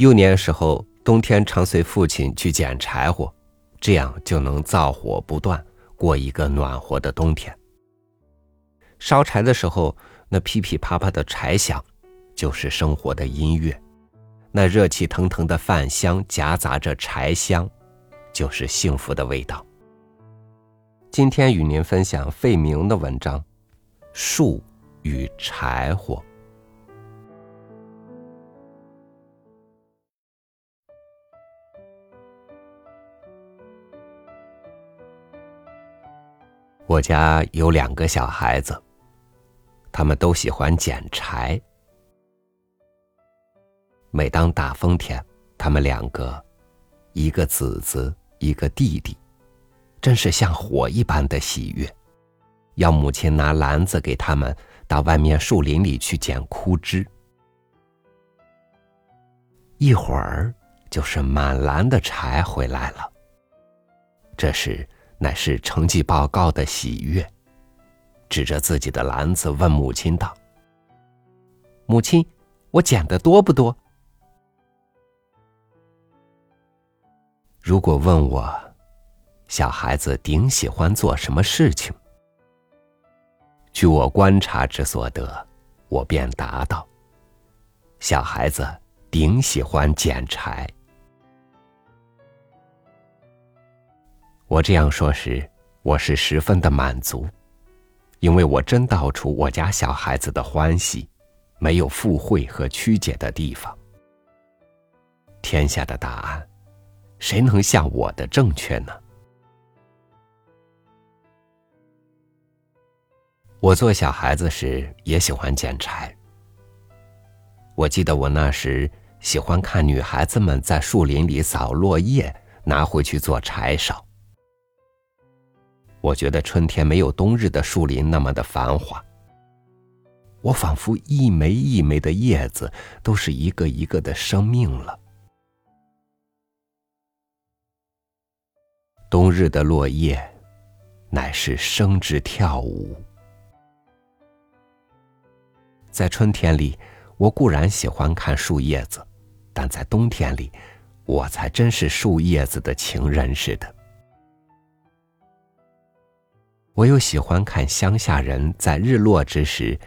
幼年时候，冬天常随父亲去捡柴火，这样就能灶火不断，过一个暖和的冬天。烧柴的时候，那噼噼啪啪的柴响，就是生活的音乐；那热气腾腾的饭香，夹杂着柴香，就是幸福的味道。今天与您分享费明的文章《树与柴火》。我家有两个小孩子，他们都喜欢捡柴。每当大风天，他们两个，一个子子，一个弟弟，真是像火一般的喜悦。要母亲拿篮子给他们到外面树林里去捡枯枝，一会儿就是满篮的柴回来了。这时。乃是成绩报告的喜悦，指着自己的篮子问母亲道：“母亲，我捡的多不多？”如果问我，小孩子顶喜欢做什么事情？据我观察之所得，我便答道：小孩子顶喜欢捡柴。我这样说时，我是十分的满足，因为我真道出我家小孩子的欢喜，没有附会和曲解的地方。天下的答案，谁能像我的正确呢？我做小孩子时也喜欢捡柴。我记得我那时喜欢看女孩子们在树林里扫落叶，拿回去做柴烧。我觉得春天没有冬日的树林那么的繁华。我仿佛一枚一枚的叶子都是一个一个的生命了。冬日的落叶，乃是生之跳舞。在春天里，我固然喜欢看树叶子，但在冬天里，我才真是树叶子的情人似的。我又喜欢看乡下人在日落之时，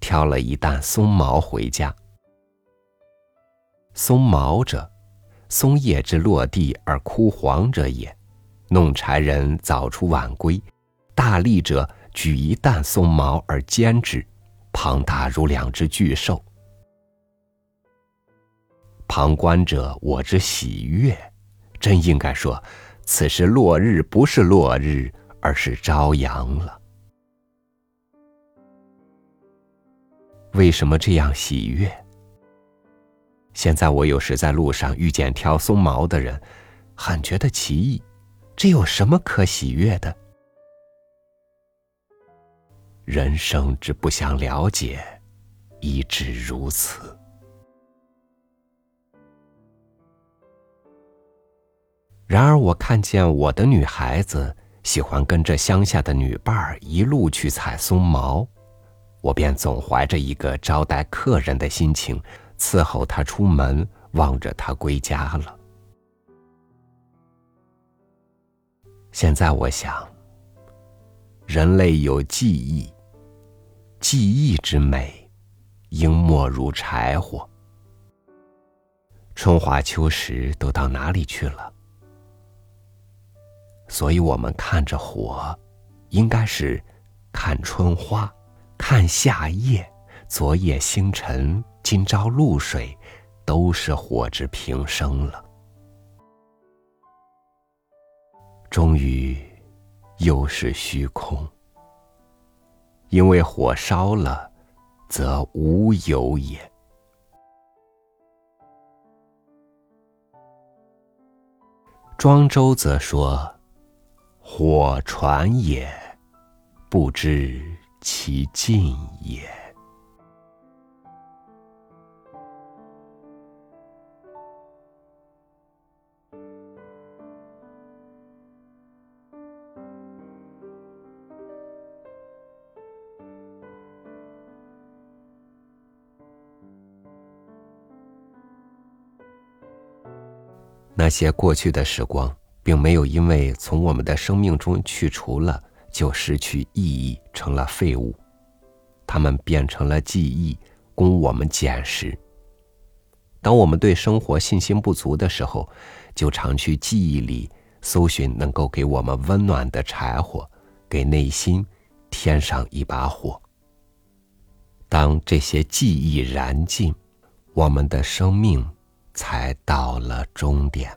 挑了一担松毛回家。松毛者，松叶之落地而枯黄者也。弄柴人早出晚归，大力者举一担松毛而煎之，庞大如两只巨兽。旁观者我之喜悦，真应该说，此时落日不是落日。而是朝阳了。为什么这样喜悦？现在我有时在路上遇见挑松毛的人，很觉得奇异。这有什么可喜悦的？人生之不想了解，亦至如此。然而，我看见我的女孩子。喜欢跟着乡下的女伴儿一路去采松毛，我便总怀着一个招待客人的心情，伺候她出门，望着她归家了。现在我想，人类有记忆，记忆之美，应莫如柴火。春华秋实都到哪里去了？所以，我们看着火，应该是看春花，看夏夜，昨夜星辰，今朝露水，都是火之平生了。终于，又是虚空，因为火烧了，则无有也。庄周则说。火船也不知其尽也。那些过去的时光并没有因为从我们的生命中去除了，就失去意义，成了废物。它们变成了记忆，供我们捡拾。当我们对生活信心不足的时候，就常去记忆里搜寻能够给我们温暖的柴火，给内心添上一把火。当这些记忆燃尽，我们的生命才到了终点。